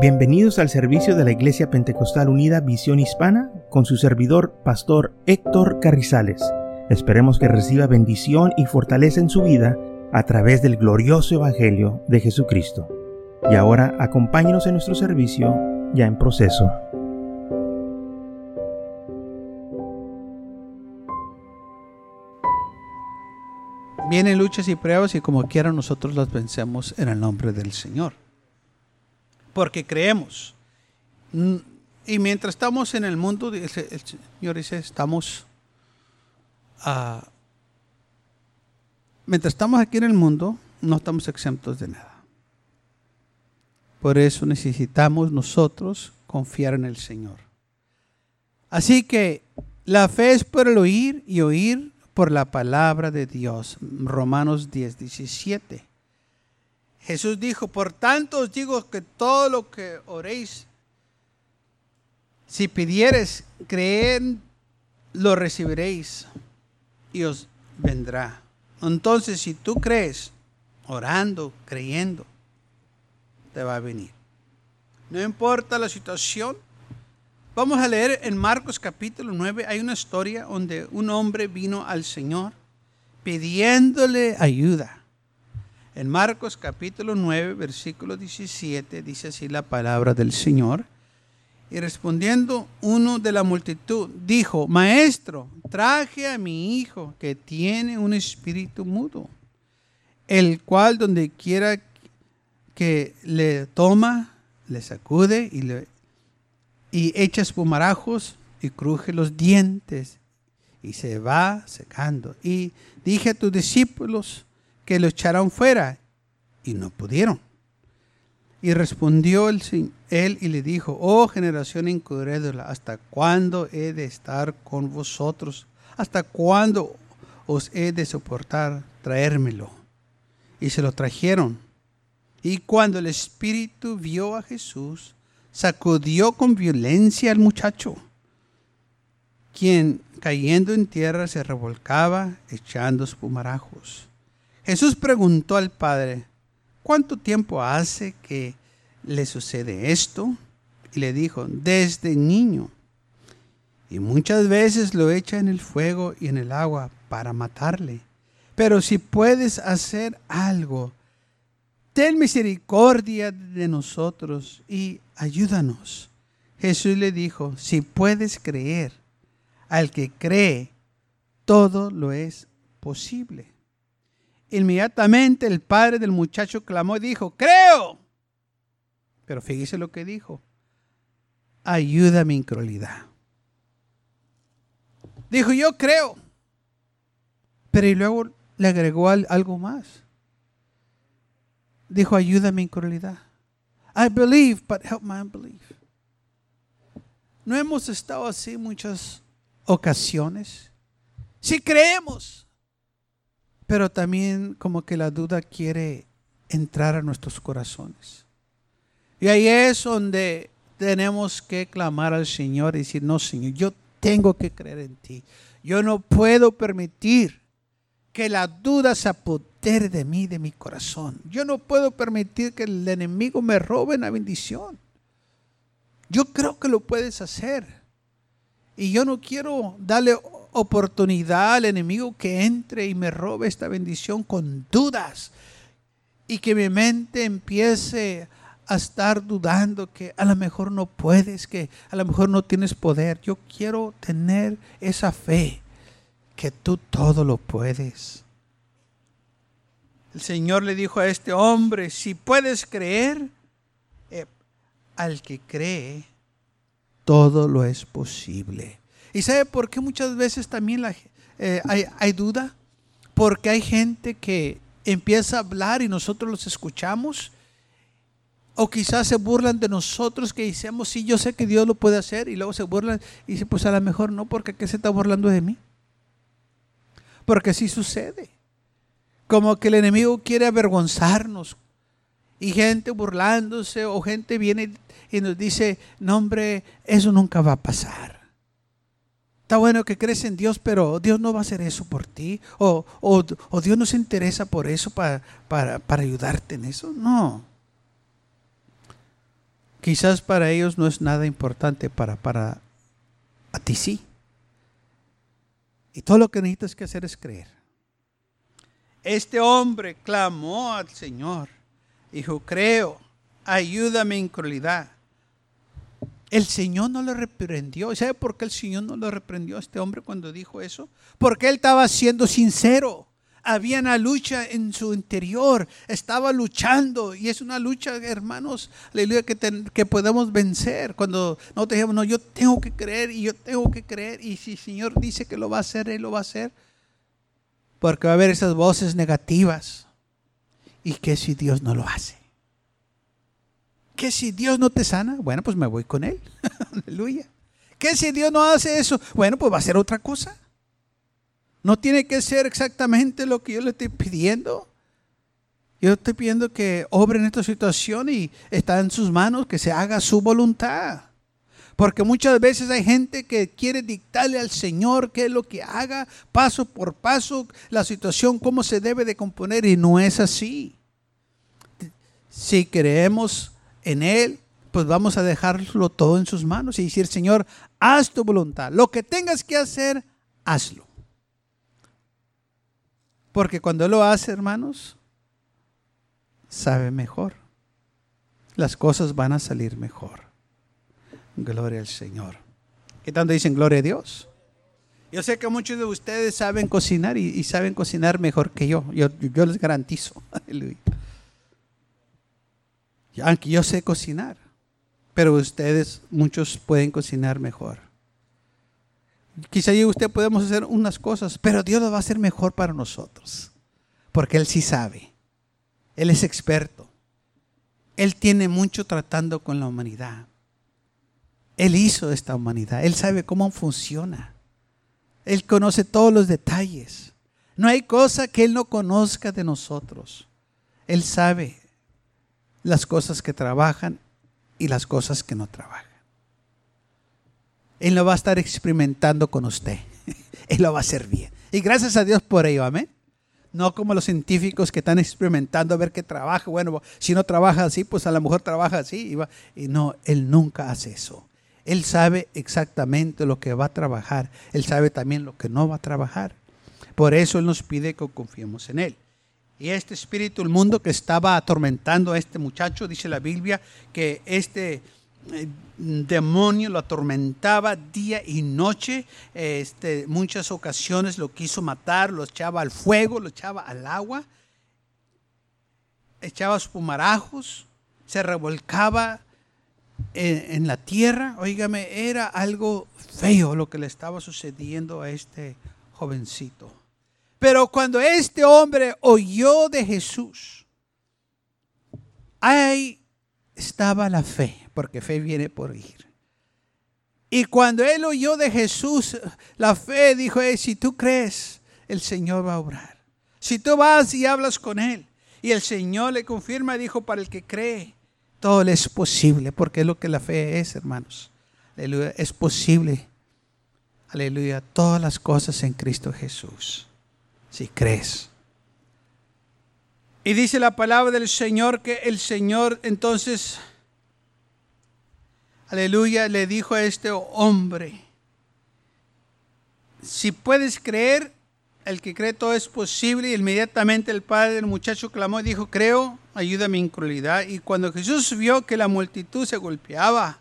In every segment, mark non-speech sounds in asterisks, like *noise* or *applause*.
Bienvenidos al servicio de la Iglesia Pentecostal Unida Visión Hispana con su servidor, Pastor Héctor Carrizales. Esperemos que reciba bendición y fortaleza en su vida a través del glorioso Evangelio de Jesucristo. Y ahora acompáñenos en nuestro servicio ya en proceso. Vienen luchas y pruebas y como quiera nosotros las vencemos en el nombre del Señor porque creemos. Y mientras estamos en el mundo, el Señor dice, estamos, uh, mientras estamos aquí en el mundo, no estamos exentos de nada. Por eso necesitamos nosotros confiar en el Señor. Así que la fe es por el oír y oír por la palabra de Dios. Romanos 10, 17. Jesús dijo, por tanto os digo que todo lo que oréis, si pidieres creer, lo recibiréis y os vendrá. Entonces, si tú crees, orando, creyendo, te va a venir. No importa la situación. Vamos a leer en Marcos capítulo 9, hay una historia donde un hombre vino al Señor pidiéndole ayuda. En Marcos capítulo 9, versículo 17, dice así la palabra del Señor. Y respondiendo uno de la multitud, dijo, Maestro, traje a mi hijo que tiene un espíritu mudo, el cual donde quiera que le toma, le sacude y, le, y echa espumarajos y cruje los dientes y se va secando. Y dije a tus discípulos, que lo echaron fuera y no pudieron. Y respondió él y le dijo, oh generación incrédula, ¿hasta cuándo he de estar con vosotros? ¿Hasta cuándo os he de soportar traérmelo? Y se lo trajeron. Y cuando el espíritu vio a Jesús, sacudió con violencia al muchacho, quien cayendo en tierra se revolcaba echando espumarajos. Jesús preguntó al Padre, ¿cuánto tiempo hace que le sucede esto? Y le dijo, desde niño. Y muchas veces lo echa en el fuego y en el agua para matarle. Pero si puedes hacer algo, ten misericordia de nosotros y ayúdanos. Jesús le dijo, si puedes creer, al que cree, todo lo es posible. Inmediatamente el padre del muchacho clamó y dijo, creo. Pero fíjese lo que dijo. Ayuda mi incredulidad. Dijo, yo creo. Pero y luego le agregó algo más. Dijo, ayuda mi incredulidad. I believe, but help my unbelief. No hemos estado así muchas ocasiones. Si creemos, pero también como que la duda quiere entrar a nuestros corazones. Y ahí es donde tenemos que clamar al Señor y decir, no Señor, yo tengo que creer en ti. Yo no puedo permitir que la duda se apodere de mí, de mi corazón. Yo no puedo permitir que el enemigo me robe la bendición. Yo creo que lo puedes hacer. Y yo no quiero darle oportunidad al enemigo que entre y me robe esta bendición con dudas y que mi mente empiece a estar dudando que a lo mejor no puedes, que a lo mejor no tienes poder. Yo quiero tener esa fe que tú todo lo puedes. El Señor le dijo a este hombre, si puedes creer, eh, al que cree, todo lo es posible. ¿Y sabe por qué muchas veces también eh, hay, duda? Porque hay gente que empieza a hablar y nosotros los escuchamos. O quizás se burlan de nosotros que decimos, sí, yo sé que Dios lo puede hacer. Y luego se burlan y dicen, pues a lo mejor no, porque ¿qué se está burlando de mí? Porque sí sucede. Como que el enemigo quiere avergonzarnos. Y gente burlándose o gente viene y nos dice, no hombre, eso nunca va a pasar. Está bueno que crees en Dios, pero Dios no va a hacer eso por ti. O, Dios no se interesa por eso para, para, ayudarte en eso. No. Quizás para ellos no es nada importante, para, para a ti sí. Y todo lo que necesitas que hacer es creer. Este hombre clamó al Señor. Dijo, creo, ayúdame en crueldad. El Señor no lo reprendió. ¿Sabe por qué el Señor no lo reprendió a este hombre cuando dijo eso? Porque él estaba siendo sincero. Había una lucha en su interior, estaba luchando. Y es una lucha, hermanos, aleluya, que, que podemos vencer. Cuando no te no, yo tengo que creer y yo tengo que creer. Y si el Señor dice que lo va a hacer, Él lo va a hacer, porque va a haber esas voces negativas. Y que si Dios no lo hace. Que si Dios no te sana, bueno, pues me voy con Él. *laughs* Aleluya. Que si Dios no hace eso, bueno, pues va a ser otra cosa. No tiene que ser exactamente lo que yo le estoy pidiendo. Yo estoy pidiendo que obre en esta situación y está en sus manos que se haga su voluntad. Porque muchas veces hay gente que quiere dictarle al Señor qué es lo que haga, paso por paso, la situación, cómo se debe de componer, y no es así. Si creemos en Él, pues vamos a dejarlo todo en sus manos y decir, Señor, haz tu voluntad. Lo que tengas que hacer, hazlo. Porque cuando lo hace, hermanos, sabe mejor. Las cosas van a salir mejor. Gloria al Señor. ¿Qué tanto dicen gloria a Dios? Yo sé que muchos de ustedes saben cocinar y, saben cocinar mejor que yo. Yo, yo les garantizo. *laughs* Aleluya. Aunque yo sé cocinar, pero ustedes, muchos pueden cocinar mejor. Quizá yo y usted podemos hacer unas cosas, pero Dios lo va a hacer mejor para nosotros. Porque Él sí sabe. Él es experto. Él tiene mucho tratando con la humanidad. Él hizo esta humanidad. Él sabe cómo funciona. Él conoce todos los detalles. No hay cosa que Él no conozca de nosotros. Él sabe las cosas que trabajan y las cosas que no trabajan. Él lo va a estar experimentando con usted. *laughs* Él lo va a hacer bien. Y gracias a Dios por ello, amén. No como los científicos que están experimentando a ver qué trabaja. Bueno, si no trabaja así, pues a lo mejor trabaja así. Y, y no, Él nunca hace eso. Él sabe exactamente lo que va a trabajar. Él sabe también lo que no va a trabajar. Por eso Él nos pide que confiemos en Él. Y este espíritu, el mundo que estaba atormentando a este muchacho, dice la Biblia, que este demonio lo atormentaba día y noche. Este, muchas ocasiones lo quiso matar, lo echaba al fuego, lo echaba al agua, echaba pumarajos, se revolcaba en, en la tierra. Óigame, era algo feo lo que le estaba sucediendo a este jovencito. Pero cuando este hombre oyó de Jesús, ahí estaba la fe porque fe viene por ir. Y cuando él oyó de Jesús, la fe dijo, si tú crees, el Señor va a obrar. Si tú vas y hablas con él, y el Señor le confirma, dijo, para el que cree, todo es posible, porque es lo que la fe es, hermanos. Aleluya, es posible. Aleluya, todas las cosas en Cristo Jesús, si crees. Y dice la palabra del Señor que el Señor entonces aleluya, le dijo a este hombre, si puedes creer, el que cree todo es posible. Y inmediatamente el padre del muchacho clamó y dijo, creo, ayuda mi incredulidad. Y cuando Jesús vio que la multitud se golpeaba,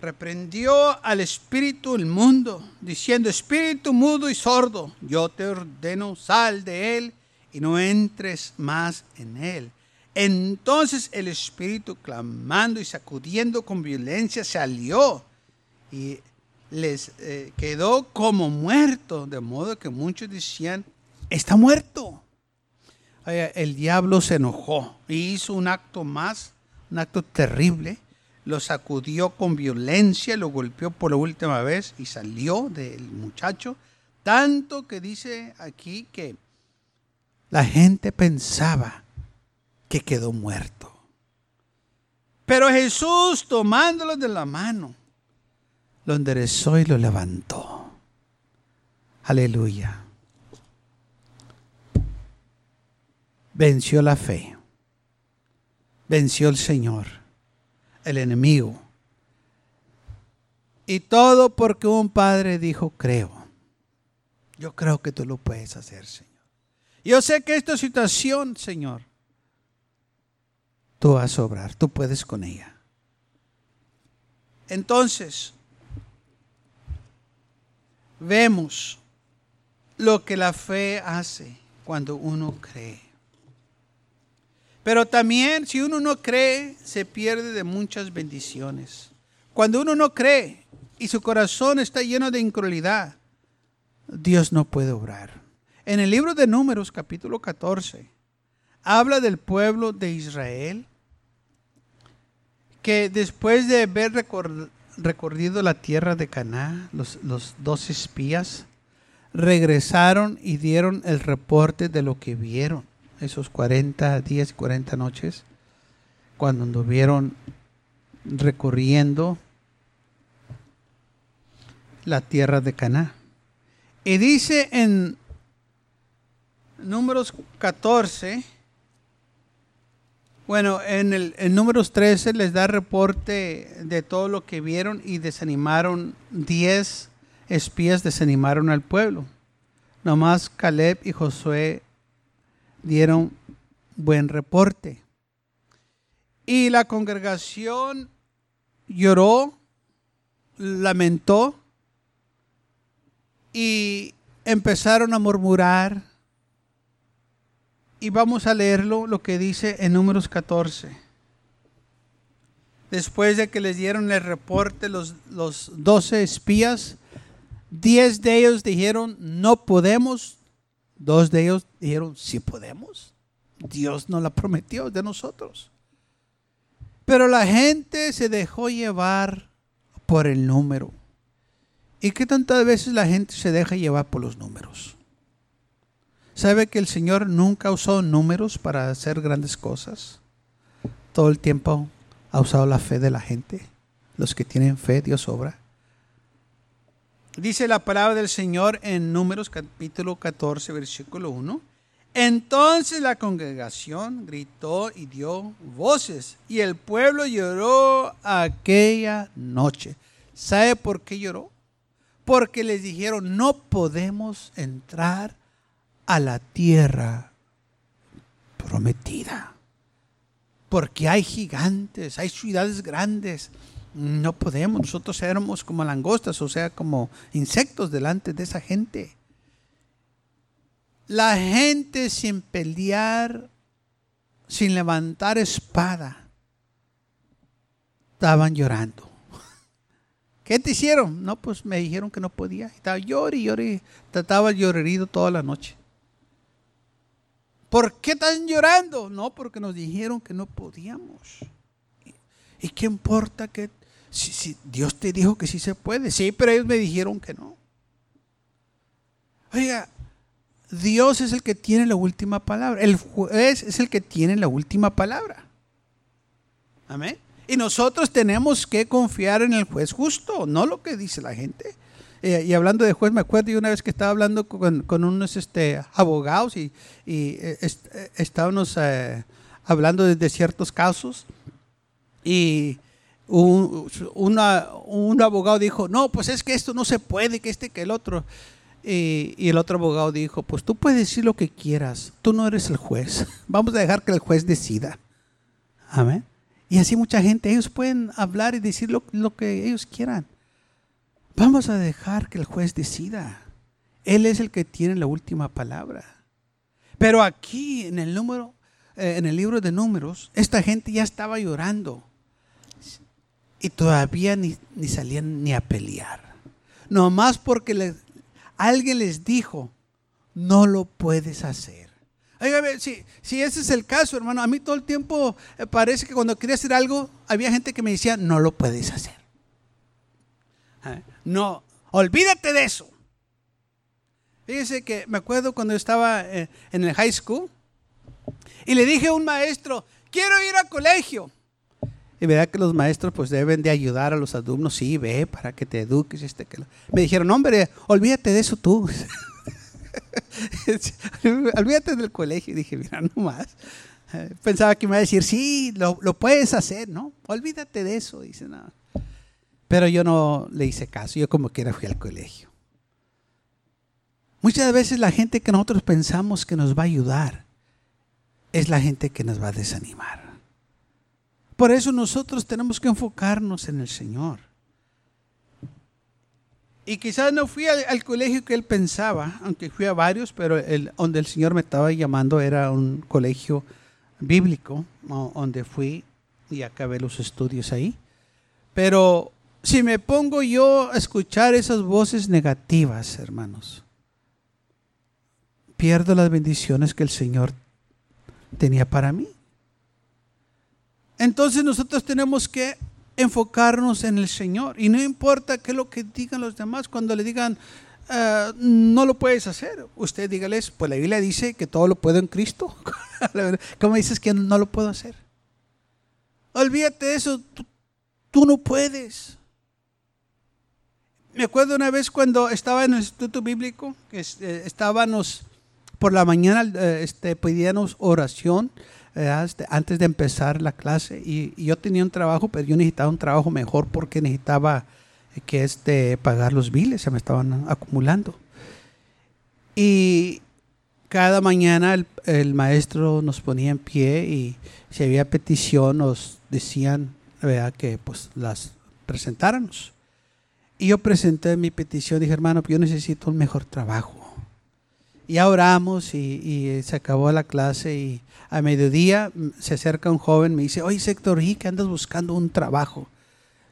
reprendió al espíritu del mundo, diciendo, espíritu mudo y sordo, yo te ordeno, sal de él y no entres más en él. Entonces el espíritu, clamando y sacudiendo con violencia, salió y les eh, quedó como muerto, de modo que muchos decían, está muerto. El diablo se enojó y hizo un acto más, un acto terrible. Lo sacudió con violencia, lo golpeó por la última vez y salió del muchacho. Tanto que dice aquí que la gente pensaba que quedó muerto. Pero Jesús, tomándolo de la mano, lo enderezó y lo levantó. Aleluya. Venció la fe. Venció el Señor. El enemigo. Y todo porque un padre dijo, creo. Yo creo que tú lo puedes hacer, Señor. Yo sé que esta situación, Señor, tú vas a obrar, tú puedes con ella. Entonces, vemos lo que la fe hace cuando uno cree. Pero también si uno no cree, se pierde de muchas bendiciones. Cuando uno no cree y su corazón está lleno de incredulidad, Dios no puede obrar. En el libro de Números, capítulo 14, habla del pueblo de Israel que después de haber recorrido la tierra de Caná, los, los dos espías regresaron y dieron el reporte de lo que vieron esos 40 días y 40 noches cuando anduvieron recorriendo la tierra de Caná. Y dice en números 14, bueno, en el en números 13 les da reporte de todo lo que vieron y desanimaron 10 espías desanimaron al pueblo. Nomás Caleb y Josué dieron buen reporte. Y la congregación lloró, lamentó y empezaron a murmurar y vamos a leerlo, lo que dice en números 14. Después de que les dieron el reporte los, los 12 espías, 10 de ellos dijeron, no podemos. Dos de ellos dijeron, sí podemos. Dios nos la prometió de nosotros. Pero la gente se dejó llevar por el número. ¿Y qué tantas veces la gente se deja llevar por los números? ¿Sabe que el Señor nunca usó números para hacer grandes cosas? Todo el tiempo ha usado la fe de la gente. Los que tienen fe, Dios obra. Dice la palabra del Señor en Números capítulo 14, versículo 1. Entonces la congregación gritó y dio voces, y el pueblo lloró aquella noche. ¿Sabe por qué lloró? Porque les dijeron, no podemos entrar a la tierra prometida. Porque hay gigantes, hay ciudades grandes. No podemos, nosotros éramos como langostas, o sea, como insectos delante de esa gente. La gente sin pelear, sin levantar espada, estaban llorando. *laughs* ¿Qué te hicieron? No, pues me dijeron que no podía. Estaba llorando y llorando. Trataba llorerido toda la noche. ¿Por qué están llorando? No, porque nos dijeron que no podíamos. ¿Y qué importa que si, Dios te dijo que sí se puede? Sí, pero ellos me dijeron que no. Oiga, Dios es el que tiene la última palabra. El juez es el que tiene la última palabra. Amén. Y nosotros tenemos que confiar en el juez justo, no lo que dice la gente. Eh, y hablando de juez, me acuerdo de una vez que estaba hablando con, unos este, abogados y, eh, eh, estábamos hablando de, ciertos casos y un, un abogado dijo, no, pues es que esto no se puede, que este, que el otro. Y, el otro abogado dijo, pues tú puedes decir lo que quieras, tú no eres el juez, *laughs* vamos a dejar que el juez decida. Amén. Y así mucha gente, ellos pueden hablar y decir lo, lo que ellos quieran. Vamos a dejar que el juez decida. Él es el que tiene la última palabra. Pero aquí en el número, eh, en el libro de números, esta gente ya estaba llorando. Y todavía ni, salían ni a pelear. Nomás porque alguien les dijo, no lo puedes hacer. si, si ese es el caso, hermano, a mí todo el tiempo eh, parece que cuando quería hacer algo, había gente que me decía, no lo puedes hacer. ¿Eh? No, olvídate de eso. Fíjese que me acuerdo cuando estaba eh, en el high school y le dije a un maestro, quiero ir al colegio. Y verdad que los maestros pues deben de ayudar a los alumnos, sí, ve, para que te eduques. Este, que Me dijeron, hombre, olvídate de eso tú. *laughs* olvídate del colegio. Y dije, mira, no más. Pensaba que me iba a decir, sí, lo, lo puedes hacer, ¿no? Olvídate de eso, dice nada. Pero yo no le hice caso, yo como quiera fui al colegio. Muchas veces la gente que nosotros pensamos que nos va a ayudar es la gente que nos va a desanimar. Por eso nosotros tenemos que enfocarnos en el Señor. Y quizás no fui al, colegio que él pensaba, aunque fui a varios, pero donde el Señor me estaba llamando era un colegio bíblico, donde fui y acabé los estudios ahí. Pero si me pongo yo a escuchar esas voces negativas, hermanos, pierdo las bendiciones que el Señor tenía para mí. Entonces nosotros tenemos que enfocarnos en el Señor. Y no importa qué es lo que digan los demás, cuando le digan, ah, no lo puedes hacer, usted dígales, pues la Biblia dice que todo lo puedo en Cristo. *laughs* ¿Cómo dices que no lo puedo hacer? Olvídate de eso, tú, no puedes. Me acuerdo una vez cuando estaba en el Instituto Bíblico, eh, estábamos por la mañana, eh, este, pedíamos oración antes de empezar la clase y, yo tenía un trabajo, pero yo necesitaba un trabajo mejor porque necesitaba que este, pagar los biles, se me estaban acumulando. Y cada mañana el, maestro nos ponía en pie y si había petición nos decían que pues las presentáramos. Y yo presenté mi petición, dije, hermano, yo necesito un mejor trabajo. Y oramos y, y se acabó la clase y a mediodía se acerca un joven, me dice, oye, Sector, ¿y que andas buscando un trabajo?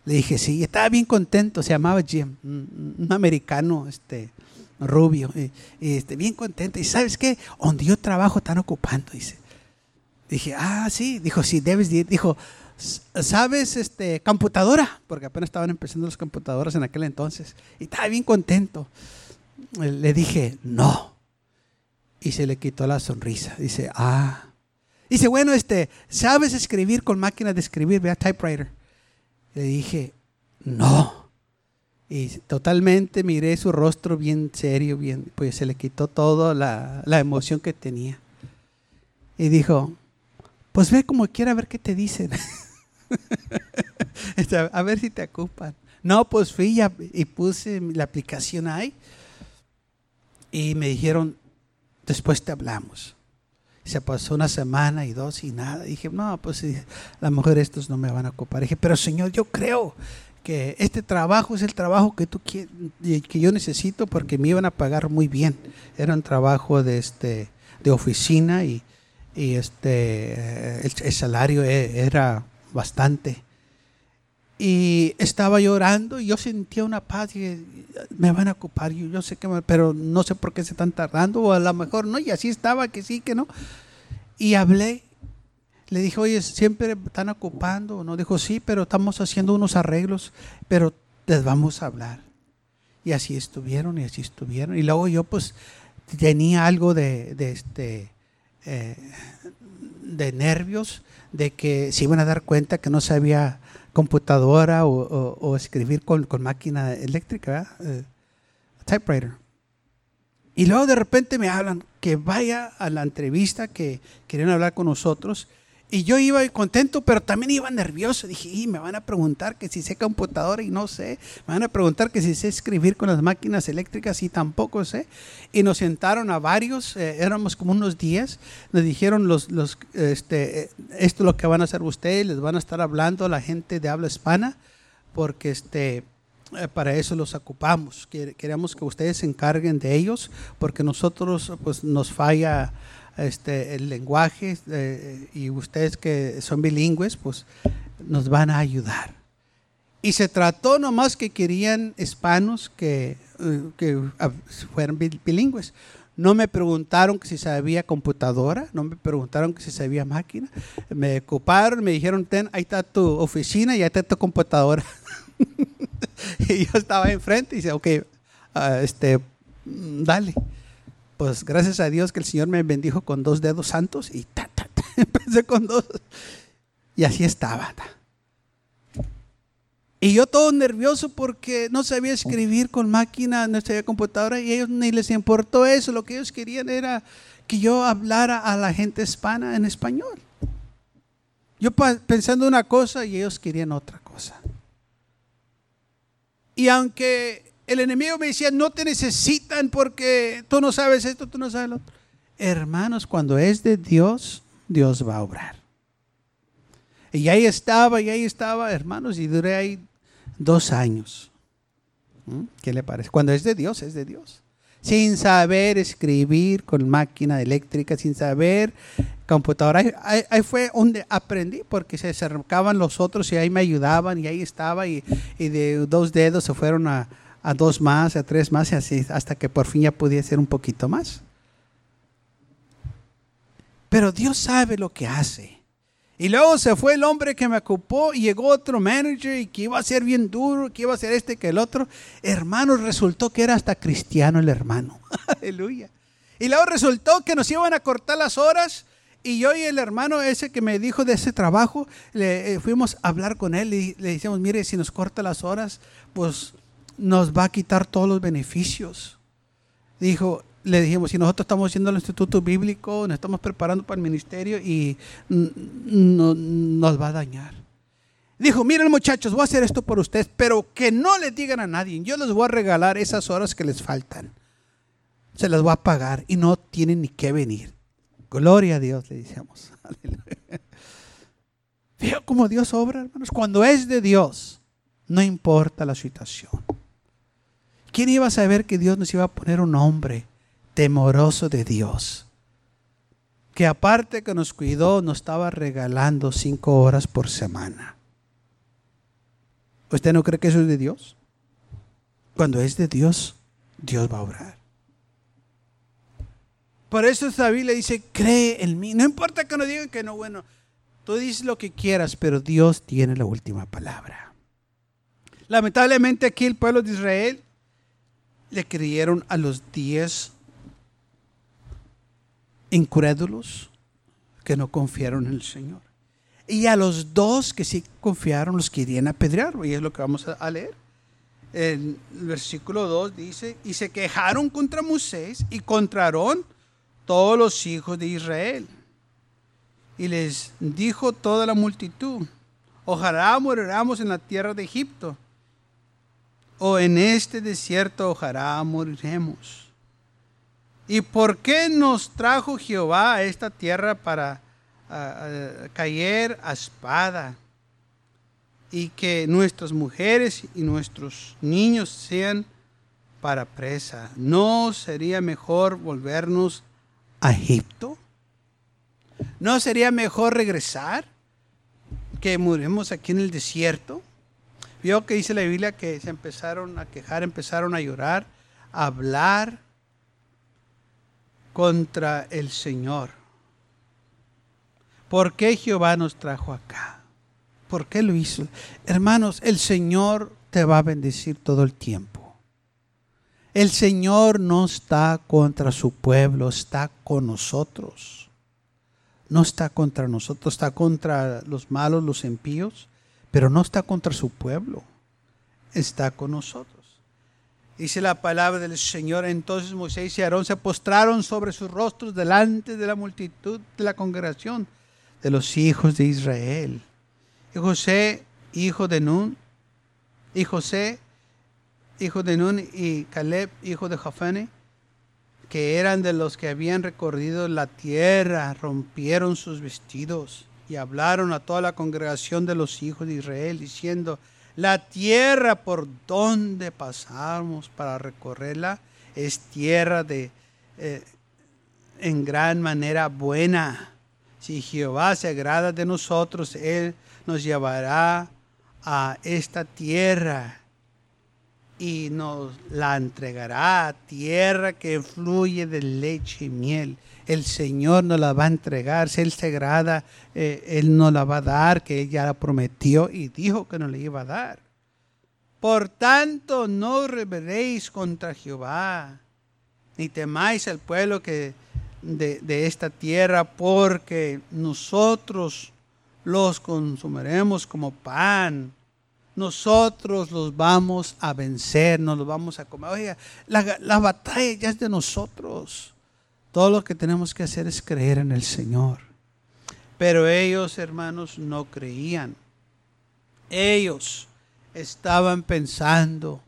Le dije, sí, estaba bien contento, se llamaba Jim, un americano, este, rubio, y, este, bien contento. Y sabes qué, donde yo trabajo están ocupando, dice. Dije, ah, sí, dijo, sí, debes. Dijo, ¿sabes, este, computadora? Porque apenas estaban empezando las computadoras en aquel entonces. Y estaba bien contento. Le dije, no. Y se le quitó la sonrisa. Dice, ah, Dice, bueno, este, ¿sabes escribir con máquina de escribir, vea, typewriter? Le dije, no. Y totalmente miré su rostro bien serio, bien, pues se le quitó toda la, la emoción que tenía. Y dijo, pues ve como quiera a ver qué te dicen. *laughs* A ver si te ocupan. No, pues fui y puse la aplicación ahí. Y me dijeron, después te hablamos. Se pasó una semana y dos y nada. Dije, no, pues a lo mejor estos no me van a ocupar. Dije, pero Señor, yo creo que este trabajo es el trabajo que tú que yo necesito porque me iban a pagar muy bien. Era un trabajo de este de oficina y, y este el, salario e, era bastante. Y estaba llorando y yo sentía una paz y me van a ocupar, yo, yo sé que, pero no sé por qué se están tardando, o a lo mejor no, y así estaba, que sí, que no. Y hablé, le dije, oye, siempre están ocupando, ¿no? Dijo, sí, pero estamos haciendo unos arreglos, pero les vamos a hablar. Y así estuvieron, y así estuvieron. Y luego yo, pues, tenía algo de, de este, eh, de nervios, de que se iban a dar cuenta que no sabía computadora o, escribir con, máquina eléctrica, eh, typewriter. Y luego de repente me hablan que vaya a la entrevista que querían hablar con nosotros. Y yo iba contento, pero también iba nervioso. Dije, me van a preguntar que si sé computadora y no sé. Me van a preguntar que si sé escribir con las máquinas eléctricas y tampoco sé. Y nos sentaron a varios, eh, éramos como unos 10. Nos dijeron, los, los, este, eh, esto es lo que van a hacer ustedes, les van a estar hablando a la gente de habla hispana, porque este, eh, para eso los ocupamos. Queremos que ustedes se encarguen de ellos, porque nosotros pues, nos falla este, el lenguaje eh, y ustedes que son bilingües, pues nos van a ayudar. Y se trató nomás que querían hispanos que, eh, que fueran bilingües. No me preguntaron que si sabía computadora, no me preguntaron que si sabía máquina. Me ocuparon, me dijeron, ten, ahí está tu oficina y ahí está tu computadora. *laughs* y yo estaba enfrente y dice, ok, ah, este, dale pues gracias a Dios que el Señor me bendijo con dos dedos santos y ta, ta, ta, *laughs* empecé con dos. Y así estaba. Y yo todo nervioso porque no sabía escribir con máquina, no sabía computadora y ellos ni les importó eso. Lo que ellos querían era que yo hablara a la gente hispana en español. Yo pensando una cosa y ellos querían otra cosa. Y aunque el enemigo me decía, no te necesitan porque tú no sabes esto, tú no sabes lo otro. Hermanos, cuando es de Dios, Dios va a obrar. Y ahí estaba, y ahí estaba, hermanos, y duré ahí dos años. ¿Mm? ¿Qué le parece? Cuando es de Dios, es de Dios. Sin saber escribir con máquina eléctrica, sin saber computadora. Ahí, fue donde aprendí, porque se acercaban los otros y ahí me ayudaban y ahí estaba y, de dos dedos se fueron a, a, dos más, a tres más y así hasta que por fin ya podía ser un poquito más. Pero Dios sabe lo que hace. Y luego se fue el hombre que me ocupó y llegó otro manager y que iba a ser bien duro, que iba a ser este que el otro. Hermanos, resultó que era hasta cristiano el hermano. *laughs* Aleluya. Y luego resultó que nos iban a cortar las horas. Y yo y el hermano ese que me dijo de ese trabajo, le eh, fuimos a hablar con él y le decíamos, mire, si nos corta las horas, pues nos va a quitar todos los beneficios. Dijo, le dijimos, si nosotros estamos haciendo el instituto bíblico, nos estamos preparando para el ministerio y nos va a dañar. Dijo, miren muchachos, voy a hacer esto por ustedes, pero que no le digan a nadie. Yo les voy a regalar esas horas que les faltan. Se las voy a pagar y no tienen ni que venir. Gloria a Dios, le decíamos. *laughs* Fíjate cómo Dios obra, hermanos. Cuando es de Dios, no importa la situación. ¿Quién iba a saber que Dios nos iba a poner un hombre temoroso de Dios, que aparte que nos cuidó, nos estaba regalando cinco horas por semana. ¿Usted no cree que eso es de Dios? Cuando es de Dios, Dios va a obrar. Por eso David le dice, cree en mí. No importa que no digan que no, bueno, tú dices lo que quieras, pero Dios tiene la última palabra. Lamentablemente aquí el pueblo de Israel le creyeron a los diez incrédulos que no confiaron en el Señor. Y a los dos que sí confiaron los querían apedrear. Y es lo que vamos a leer. El versículo 2 dice, y se quejaron contra Moisés y contra todos los hijos de Israel. Y les dijo toda la multitud, ojalá moriramos en la tierra de Egipto, o en este desierto ojalá moriremos. ¿Y por qué nos trajo Jehová a esta tierra para caer a espada? Y que nuestras mujeres y nuestros niños sean para presa. ¿No sería mejor volvernos a Egipto? ¿No sería mejor regresar que muremos aquí en el desierto? Vio que dice la Biblia que se empezaron a quejar, empezaron a llorar, a hablar contra el Señor. ¿Por qué Jehová nos trajo acá? ¿Por qué lo hizo? Hermanos, el Señor te va a bendecir todo el tiempo. El Señor no está contra su pueblo, está con nosotros. No está contra nosotros, está contra los malos, los impíos, pero no está contra su pueblo. Está con nosotros. Dice la palabra del Señor. Entonces Moisés y Aarón se postraron sobre sus rostros delante de la multitud de la congregación de los hijos de Israel. Y José, hijo de Nun, y José, hijo de Nun, y Caleb, hijo de Jafane, que eran de los que habían recorrido la tierra, rompieron sus vestidos y hablaron a toda la congregación de los hijos de Israel, diciendo, la tierra por donde pasamos para recorrerla es tierra de eh, en gran manera buena. Si Jehová se agrada de nosotros, Él nos llevará a esta tierra y nos la entregará, tierra que fluye de leche y miel. El Señor nos la va a entregar, si Él se agrada, eh, Él nos la va a dar, que Él ya la prometió y dijo que nos la iba a dar. Por tanto, no rebeléis contra Jehová, ni temáis al pueblo que de, de esta tierra, porque nosotros los consumiremos como pan nosotros los vamos a vencer, nos los vamos a comer. Oiga, la, batalla ya es de nosotros. Todo lo que tenemos que hacer es creer en el Señor. Pero ellos, hermanos, no creían. Ellos estaban pensando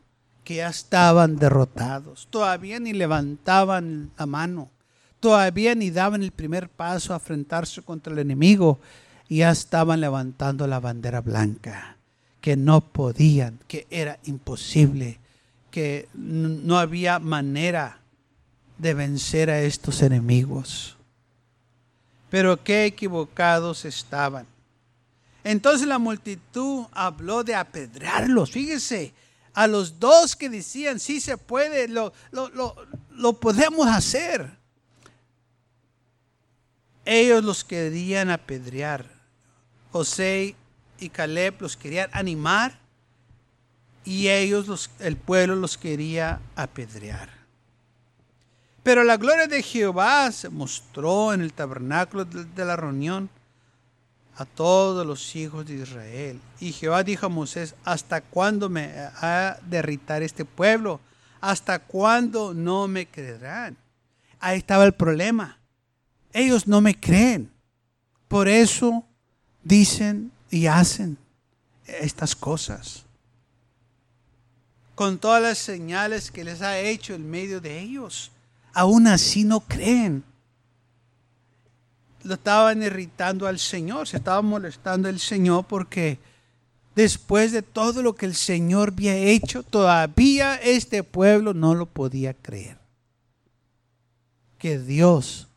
que ya estaban derrotados. Todavía ni levantaban la mano. Todavía ni daban el primer paso a enfrentarse contra el enemigo. Ya estaban levantando la bandera blanca. Que no podían, que era imposible, que no había manera de vencer a estos enemigos. Pero qué equivocados estaban. Entonces la multitud habló de apedrearlos. Fíjese, a los dos que decían, sí se puede, lo, lo, podemos hacer. Ellos los querían apedrear. José y Caleb los querían animar y ellos, los, el pueblo, los quería apedrear. Pero la gloria de Jehová se mostró en el tabernáculo de, la reunión a todos los hijos de Israel. Y Jehová dijo a Moisés, ¿hasta cuándo me ha de irritar este pueblo? ¿Hasta cuándo no me creerán? Ahí estaba el problema. Ellos no me creen. Por eso dicen y hacen estas cosas. Con todas las señales que les ha hecho en medio de ellos aún así no creen. Lo estaban irritando al Señor, se estaba molestando al Señor porque después de todo lo que el Señor había hecho, todavía este pueblo no lo podía creer. Que Dios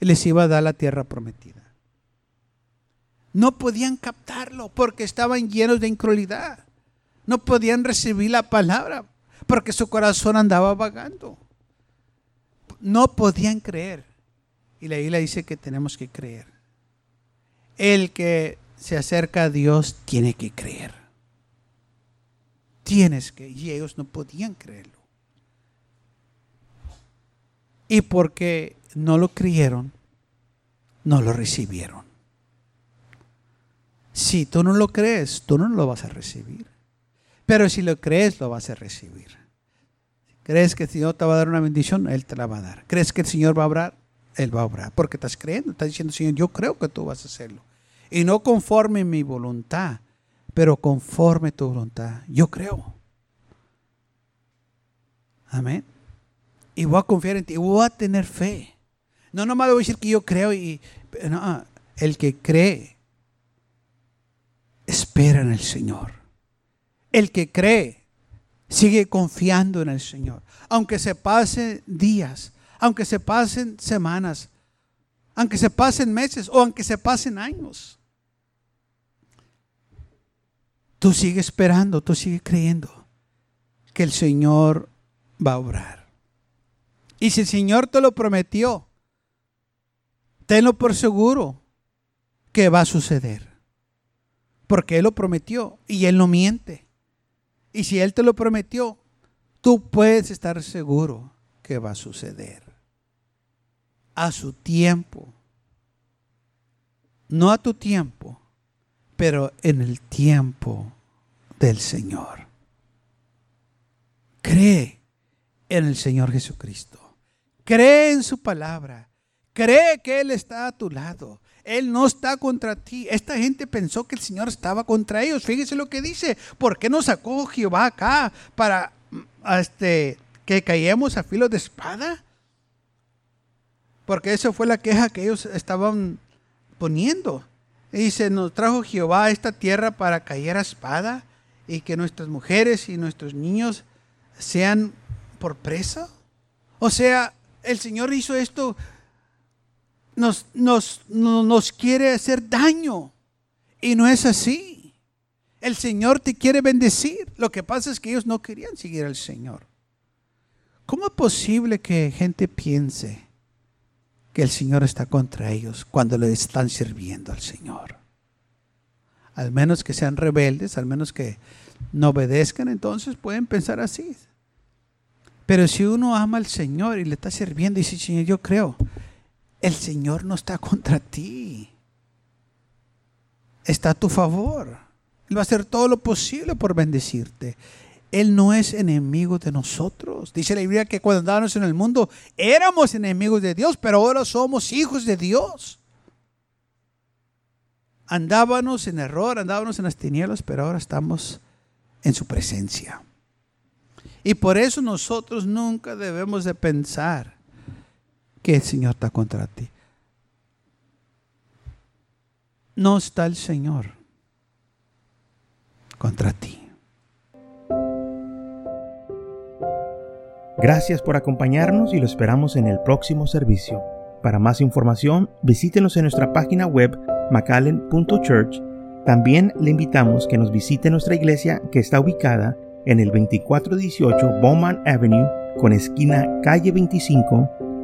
les iba a dar la tierra prometida. No podían captarlo porque estaban llenos de incredulidad. No podían recibir la palabra porque su corazón andaba vagando no podían creer. Y la Biblia dice que tenemos que creer. El que se acerca a Dios tiene que creer. Tienes que, y ellos no podían creerlo. Y porque no lo creyeron, no lo recibieron. Si tú no lo crees, tú no lo vas a recibir. Pero si lo crees, lo vas a recibir. ¿Crees que el Señor te va a dar una bendición? Él te la va a dar. ¿Crees que el Señor va a obrar? Él va a obrar. Porque estás creyendo, estás diciendo, Señor, yo creo que tú vas a hacerlo. Y no conforme mi voluntad, pero conforme tu voluntad. Yo creo. Amén. Y voy a confiar en ti, voy a tener fe. No nomás voy a decir que yo creo y no, el que cree espera en el Señor. El que cree Sigue confiando en el Señor. Aunque se pasen días, aunque se pasen semanas, aunque se pasen meses o aunque se pasen años. Tú sigue esperando, tú sigue creyendo que el Señor va a obrar. Y si el Señor te lo prometió, tenlo por seguro que va a suceder. Porque Él lo prometió y Él no miente. Y si Él te lo prometió, tú puedes estar seguro que va a suceder. A su tiempo. No a tu tiempo, pero en el tiempo del Señor. Cree en el Señor Jesucristo. Cree en su palabra. Cree que Él está a tu lado. Él no está contra ti. Esta gente pensó que el Señor estaba contra ellos. Fíjese lo que dice. ¿Por qué nos sacó Jehová acá para mm, este, que cayemos a filo de espada? Porque esa fue la queja que ellos estaban poniendo. dice, nos trajo Jehová a esta tierra para caer a espada y que nuestras mujeres y nuestros niños sean por presa. O sea, el Señor hizo esto nos, nos, nos quiere hacer daño. Y no es así. El Señor te quiere bendecir. Lo que pasa es que ellos no querían seguir al Señor. ¿Cómo es posible que gente piense que el Señor está contra ellos cuando le están sirviendo al Señor? Al menos que sean rebeldes, al menos que no obedezcan, entonces pueden pensar así. Pero si uno ama al Señor y le está sirviendo y dice, Señor, yo creo, el Señor no está contra ti. Está a tu favor. Él va a hacer todo lo posible por bendecirte. Él no es enemigo de nosotros. Dice la Biblia que cuando andábamos en el mundo éramos enemigos de Dios, pero ahora somos hijos de Dios. Andábamos en error, andábamos en las tinieblas, pero ahora estamos en su presencia. Y por eso nosotros nunca debemos de pensar que el Señor está contra ti. No está el Señor contra ti. Gracias por acompañarnos y lo esperamos en el próximo servicio. Para más información, visítenos en nuestra página web macallen.church. También le invitamos que nos visite nuestra iglesia que está ubicada en el 2418 Bowman Avenue con esquina calle 25